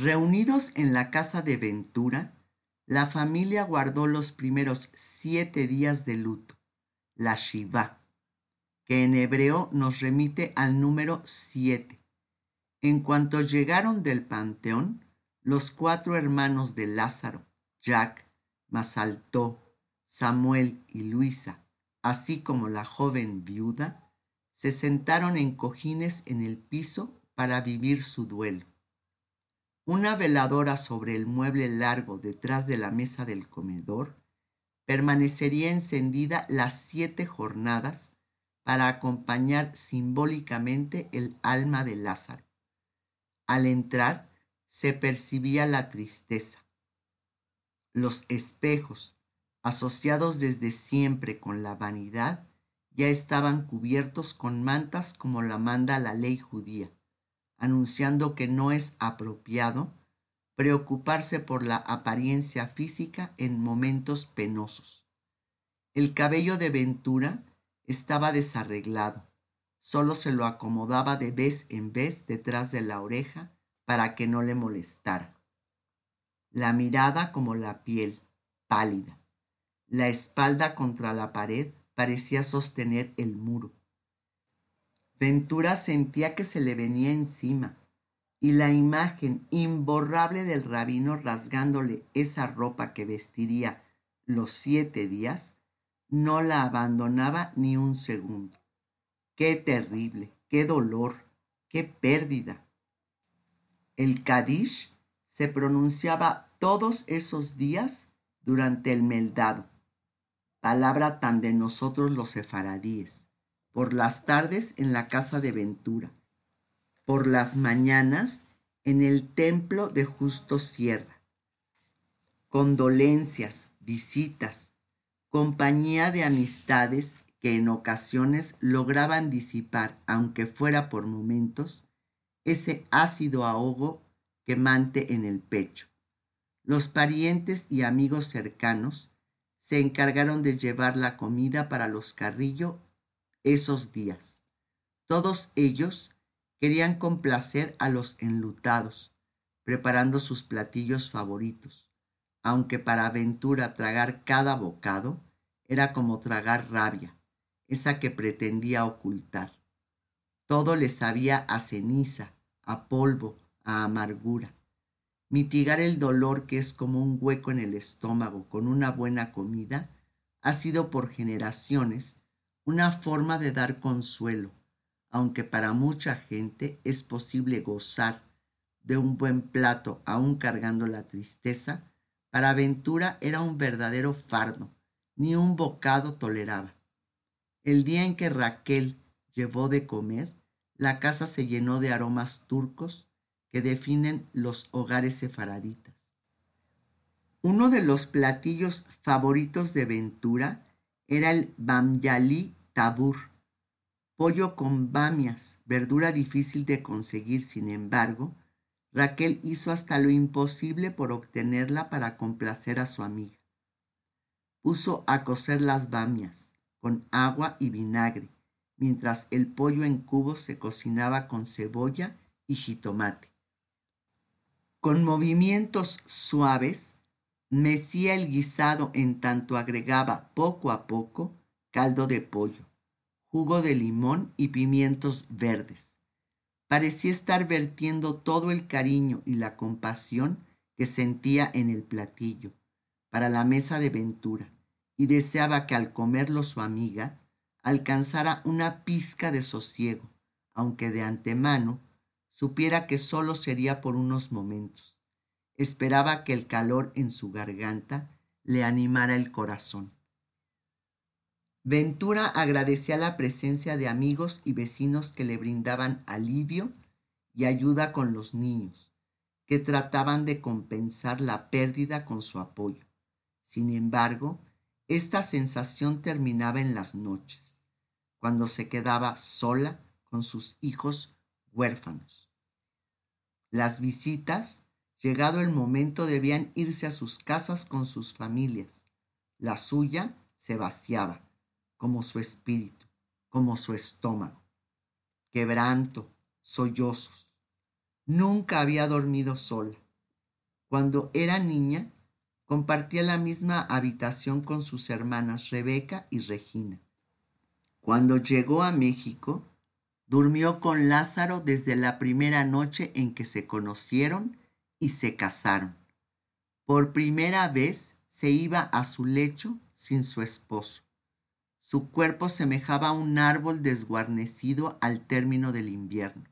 Reunidos en la casa de Ventura, la familia guardó los primeros siete días de luto, la Shiva, que en hebreo nos remite al número siete. En cuanto llegaron del panteón, los cuatro hermanos de Lázaro, Jack, Masaltó, Samuel y Luisa, así como la joven viuda, se sentaron en cojines en el piso para vivir su duelo. Una veladora sobre el mueble largo detrás de la mesa del comedor permanecería encendida las siete jornadas para acompañar simbólicamente el alma de Lázaro. Al entrar se percibía la tristeza. Los espejos, asociados desde siempre con la vanidad, ya estaban cubiertos con mantas como la manda la ley judía, anunciando que no es apropiado preocuparse por la apariencia física en momentos penosos. El cabello de Ventura estaba desarreglado, solo se lo acomodaba de vez en vez detrás de la oreja para que no le molestara. La mirada como la piel, pálida la espalda contra la pared parecía sostener el muro. Ventura sentía que se le venía encima y la imagen imborrable del rabino rasgándole esa ropa que vestiría los siete días no la abandonaba ni un segundo. Qué terrible, qué dolor, qué pérdida. El Kadish se pronunciaba todos esos días durante el meldado palabra tan de nosotros los sefaradíes, por las tardes en la casa de Ventura, por las mañanas en el templo de Justo Sierra. Condolencias, visitas, compañía de amistades que en ocasiones lograban disipar, aunque fuera por momentos, ese ácido ahogo quemante en el pecho. Los parientes y amigos cercanos se encargaron de llevar la comida para los Carrillo esos días. Todos ellos querían complacer a los enlutados, preparando sus platillos favoritos, aunque para Ventura tragar cada bocado era como tragar rabia, esa que pretendía ocultar. Todo le sabía a ceniza, a polvo, a amargura. Mitigar el dolor que es como un hueco en el estómago con una buena comida ha sido por generaciones una forma de dar consuelo, aunque para mucha gente es posible gozar de un buen plato aún cargando la tristeza, para Ventura era un verdadero fardo, ni un bocado toleraba. El día en que Raquel llevó de comer, la casa se llenó de aromas turcos que definen los hogares sefaraditas. Uno de los platillos favoritos de Ventura era el bamyali tabur, pollo con bamias, verdura difícil de conseguir, sin embargo, Raquel hizo hasta lo imposible por obtenerla para complacer a su amiga. Puso a cocer las bamias con agua y vinagre, mientras el pollo en cubos se cocinaba con cebolla y jitomate. Con movimientos suaves, mecía el guisado en tanto agregaba poco a poco caldo de pollo, jugo de limón y pimientos verdes. Parecía estar vertiendo todo el cariño y la compasión que sentía en el platillo para la mesa de Ventura y deseaba que al comerlo su amiga alcanzara una pizca de sosiego, aunque de antemano supiera que solo sería por unos momentos. Esperaba que el calor en su garganta le animara el corazón. Ventura agradecía la presencia de amigos y vecinos que le brindaban alivio y ayuda con los niños, que trataban de compensar la pérdida con su apoyo. Sin embargo, esta sensación terminaba en las noches, cuando se quedaba sola con sus hijos huérfanos. Las visitas, llegado el momento, debían irse a sus casas con sus familias. La suya se vaciaba, como su espíritu, como su estómago. Quebranto, sollozos. Nunca había dormido sola. Cuando era niña, compartía la misma habitación con sus hermanas Rebeca y Regina. Cuando llegó a México, durmió con Lázaro desde la primera noche en que se conocieron y se casaron. Por primera vez se iba a su lecho sin su esposo. Su cuerpo semejaba a un árbol desguarnecido al término del invierno.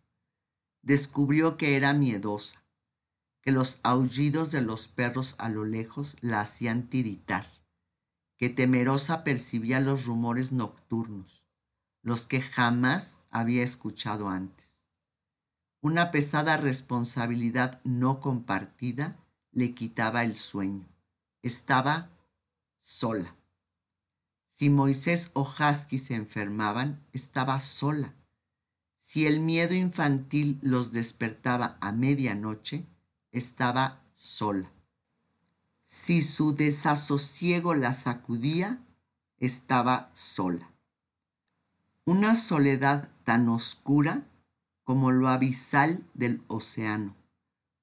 Descubrió que era miedosa, que los aullidos de los perros a lo lejos la hacían tiritar, que temerosa percibía los rumores nocturnos, los que jamás había escuchado antes. Una pesada responsabilidad no compartida le quitaba el sueño. Estaba sola. Si Moisés o Husky se enfermaban, estaba sola. Si el miedo infantil los despertaba a medianoche, estaba sola. Si su desasosiego la sacudía, estaba sola. Una soledad tan oscura como lo abisal del océano.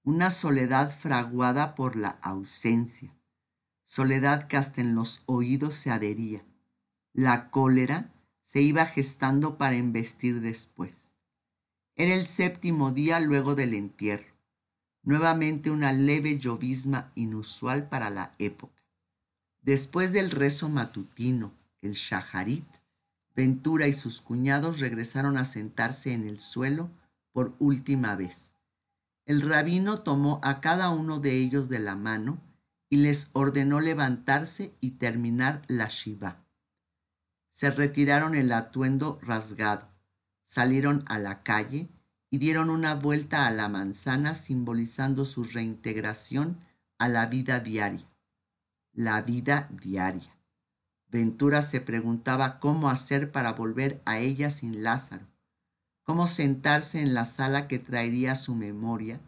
Una soledad fraguada por la ausencia. Soledad que hasta en los oídos se adhería la cólera se iba gestando para embestir después. Era el séptimo día luego del entierro. Nuevamente una leve llovisma inusual para la época. Después del rezo matutino, el shaharit, Ventura y sus cuñados regresaron a sentarse en el suelo por última vez. El rabino tomó a cada uno de ellos de la mano y les ordenó levantarse y terminar la shiva se retiraron el atuendo rasgado, salieron a la calle y dieron una vuelta a la manzana simbolizando su reintegración a la vida diaria. La vida diaria. Ventura se preguntaba cómo hacer para volver a ella sin Lázaro, cómo sentarse en la sala que traería a su memoria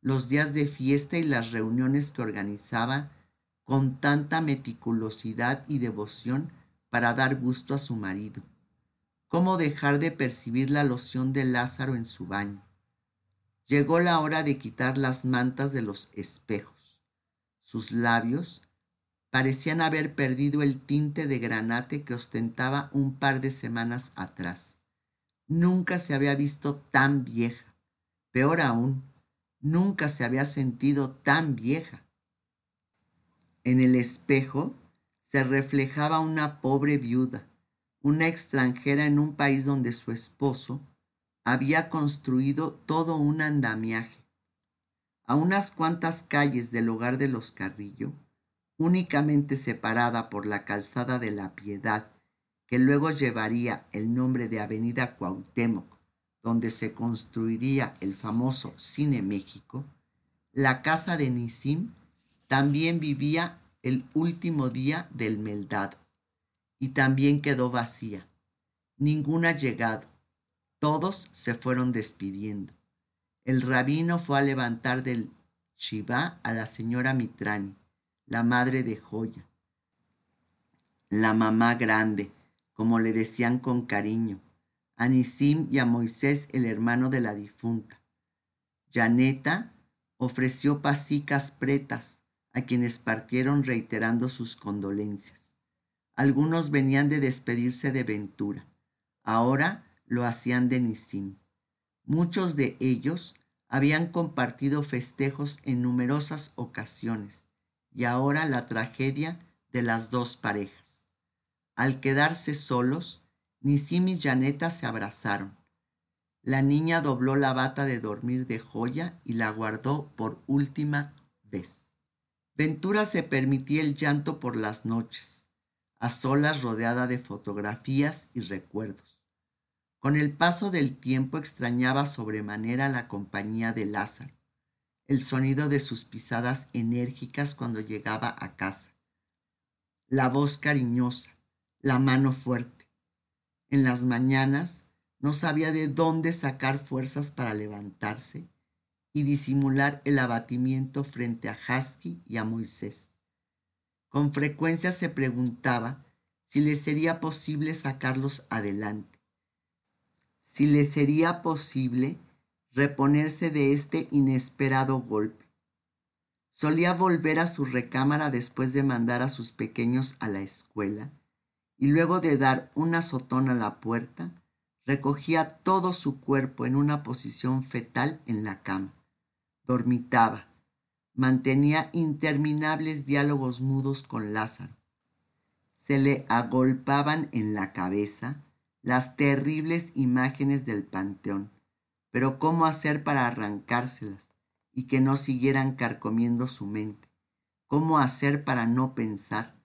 los días de fiesta y las reuniones que organizaba con tanta meticulosidad y devoción para dar gusto a su marido. ¿Cómo dejar de percibir la loción de Lázaro en su baño? Llegó la hora de quitar las mantas de los espejos. Sus labios parecían haber perdido el tinte de granate que ostentaba un par de semanas atrás. Nunca se había visto tan vieja. Peor aún, nunca se había sentido tan vieja. En el espejo se reflejaba una pobre viuda, una extranjera en un país donde su esposo había construido todo un andamiaje. A unas cuantas calles del hogar de los Carrillo, únicamente separada por la calzada de la Piedad, que luego llevaría el nombre de Avenida Cuauhtémoc, donde se construiría el famoso Cine México, la casa de Nisim también vivía el último día del meldado, y también quedó vacía. Ningún llegado. Todos se fueron despidiendo. El rabino fue a levantar del Shiva a la señora Mitrani, la madre de Joya, la mamá grande, como le decían con cariño, a Nisim y a Moisés, el hermano de la difunta. Janeta ofreció pasicas pretas, a quienes partieron reiterando sus condolencias. Algunos venían de despedirse de Ventura, ahora lo hacían de Nisim. Muchos de ellos habían compartido festejos en numerosas ocasiones y ahora la tragedia de las dos parejas. Al quedarse solos, Nisim y Janeta se abrazaron. La niña dobló la bata de dormir de joya y la guardó por última vez. Ventura se permitía el llanto por las noches, a solas rodeada de fotografías y recuerdos. Con el paso del tiempo extrañaba sobremanera la compañía de Lázaro, el sonido de sus pisadas enérgicas cuando llegaba a casa, la voz cariñosa, la mano fuerte. En las mañanas no sabía de dónde sacar fuerzas para levantarse y disimular el abatimiento frente a Husky y a Moisés. Con frecuencia se preguntaba si le sería posible sacarlos adelante, si le sería posible reponerse de este inesperado golpe. Solía volver a su recámara después de mandar a sus pequeños a la escuela y luego de dar un azotón a la puerta, recogía todo su cuerpo en una posición fetal en la cama. Dormitaba. Mantenía interminables diálogos mudos con Lázaro. Se le agolpaban en la cabeza las terribles imágenes del panteón, pero ¿cómo hacer para arrancárselas? y que no siguieran carcomiendo su mente. ¿Cómo hacer para no pensar?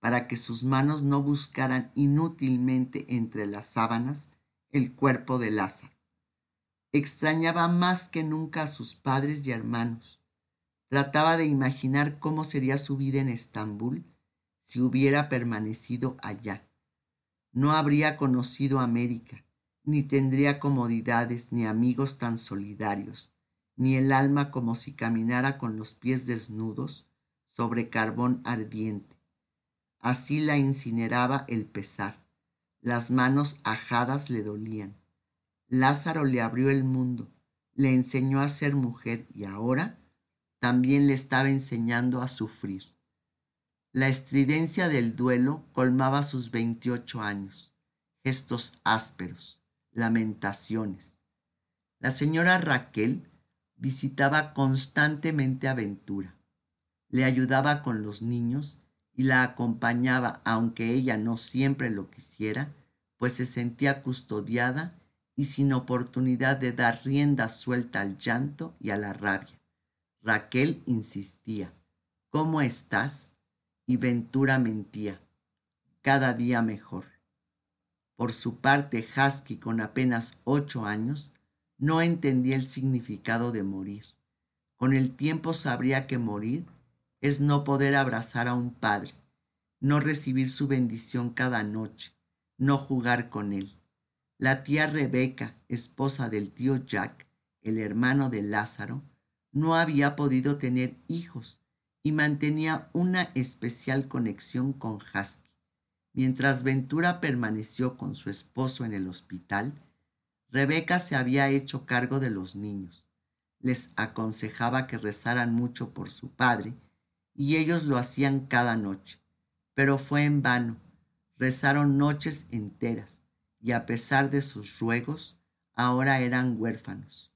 Para que sus manos no buscaran inútilmente entre las sábanas el cuerpo de Lázaro. Extrañaba más que nunca a sus padres y hermanos. Trataba de imaginar cómo sería su vida en Estambul si hubiera permanecido allá. No habría conocido América, ni tendría comodidades ni amigos tan solidarios ni el alma como si caminara con los pies desnudos sobre carbón ardiente. Así la incineraba el pesar. Las manos ajadas le dolían. Lázaro le abrió el mundo, le enseñó a ser mujer y ahora también le estaba enseñando a sufrir. La estridencia del duelo colmaba sus veintiocho años, gestos ásperos, lamentaciones. La señora Raquel visitaba constantemente a Ventura. Le ayudaba con los niños y la acompañaba, aunque ella no siempre lo quisiera, pues se sentía custodiada y sin oportunidad de dar rienda suelta al llanto y a la rabia. Raquel insistía, ¿cómo estás? Y Ventura mentía, cada día mejor. Por su parte, Husky, con apenas ocho años, no entendía el significado de morir. Con el tiempo sabría que morir es no poder abrazar a un padre, no recibir su bendición cada noche, no jugar con él. La tía Rebeca, esposa del tío Jack, el hermano de Lázaro, no había podido tener hijos y mantenía una especial conexión con Husky. Mientras Ventura permaneció con su esposo en el hospital, Rebeca se había hecho cargo de los niños. Les aconsejaba que rezaran mucho por su padre y ellos lo hacían cada noche. Pero fue en vano. Rezaron noches enteras y a pesar de sus ruegos, ahora eran huérfanos.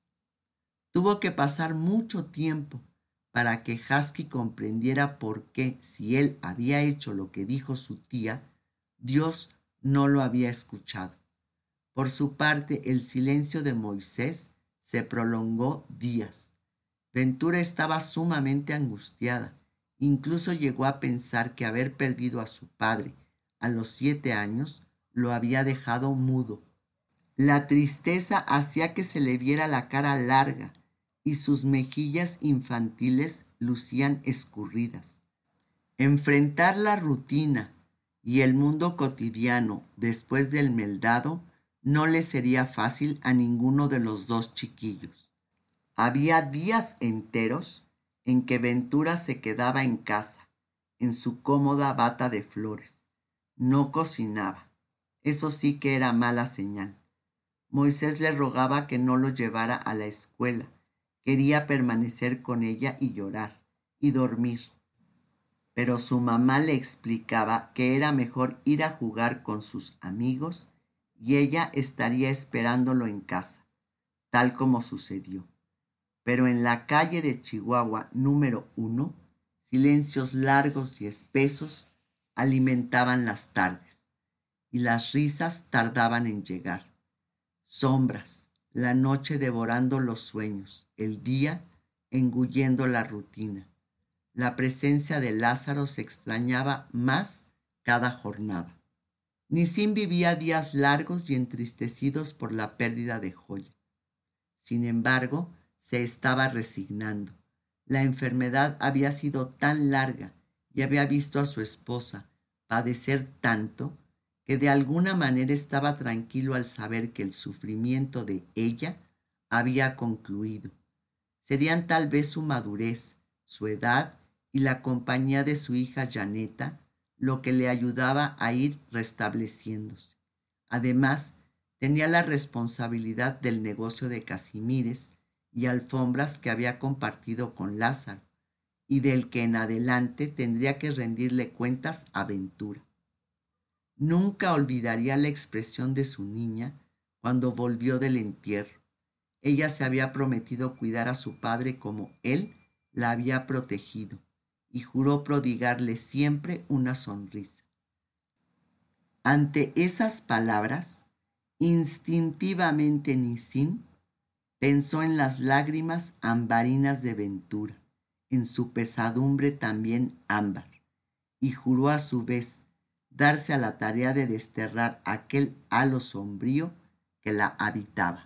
Tuvo que pasar mucho tiempo para que Husky comprendiera por qué, si él había hecho lo que dijo su tía, Dios no lo había escuchado. Por su parte, el silencio de Moisés se prolongó días. Ventura estaba sumamente angustiada. Incluso llegó a pensar que haber perdido a su padre a los siete años lo había dejado mudo. La tristeza hacía que se le viera la cara larga y sus mejillas infantiles lucían escurridas. Enfrentar la rutina y el mundo cotidiano después del meldado no le sería fácil a ninguno de los dos chiquillos. Había días enteros en que Ventura se quedaba en casa, en su cómoda bata de flores. No cocinaba. Eso sí que era mala señal. Moisés le rogaba que no lo llevara a la escuela. Quería permanecer con ella y llorar y dormir. Pero su mamá le explicaba que era mejor ir a jugar con sus amigos y ella estaría esperándolo en casa, tal como sucedió. Pero en la calle de Chihuahua número uno, silencios largos y espesos alimentaban las tardes, y las risas tardaban en llegar. Sombras, la noche devorando los sueños, el día engullendo la rutina. La presencia de Lázaro se extrañaba más cada jornada. Nisim vivía días largos y entristecidos por la pérdida de Joya. Sin embargo, se estaba resignando. La enfermedad había sido tan larga y había visto a su esposa padecer tanto que de alguna manera estaba tranquilo al saber que el sufrimiento de ella había concluido. Serían tal vez su madurez, su edad y la compañía de su hija Janeta lo que le ayudaba a ir restableciéndose. Además, tenía la responsabilidad del negocio de Casimires y alfombras que había compartido con Lázaro, y del que en adelante tendría que rendirle cuentas a Ventura. Nunca olvidaría la expresión de su niña cuando volvió del entierro. Ella se había prometido cuidar a su padre como él la había protegido y juró prodigarle siempre una sonrisa. Ante esas palabras, instintivamente Nisim pensó en las lágrimas ambarinas de Ventura, en su pesadumbre también ámbar, y juró a su vez darse a la tarea de desterrar aquel halo sombrío que la habitaba.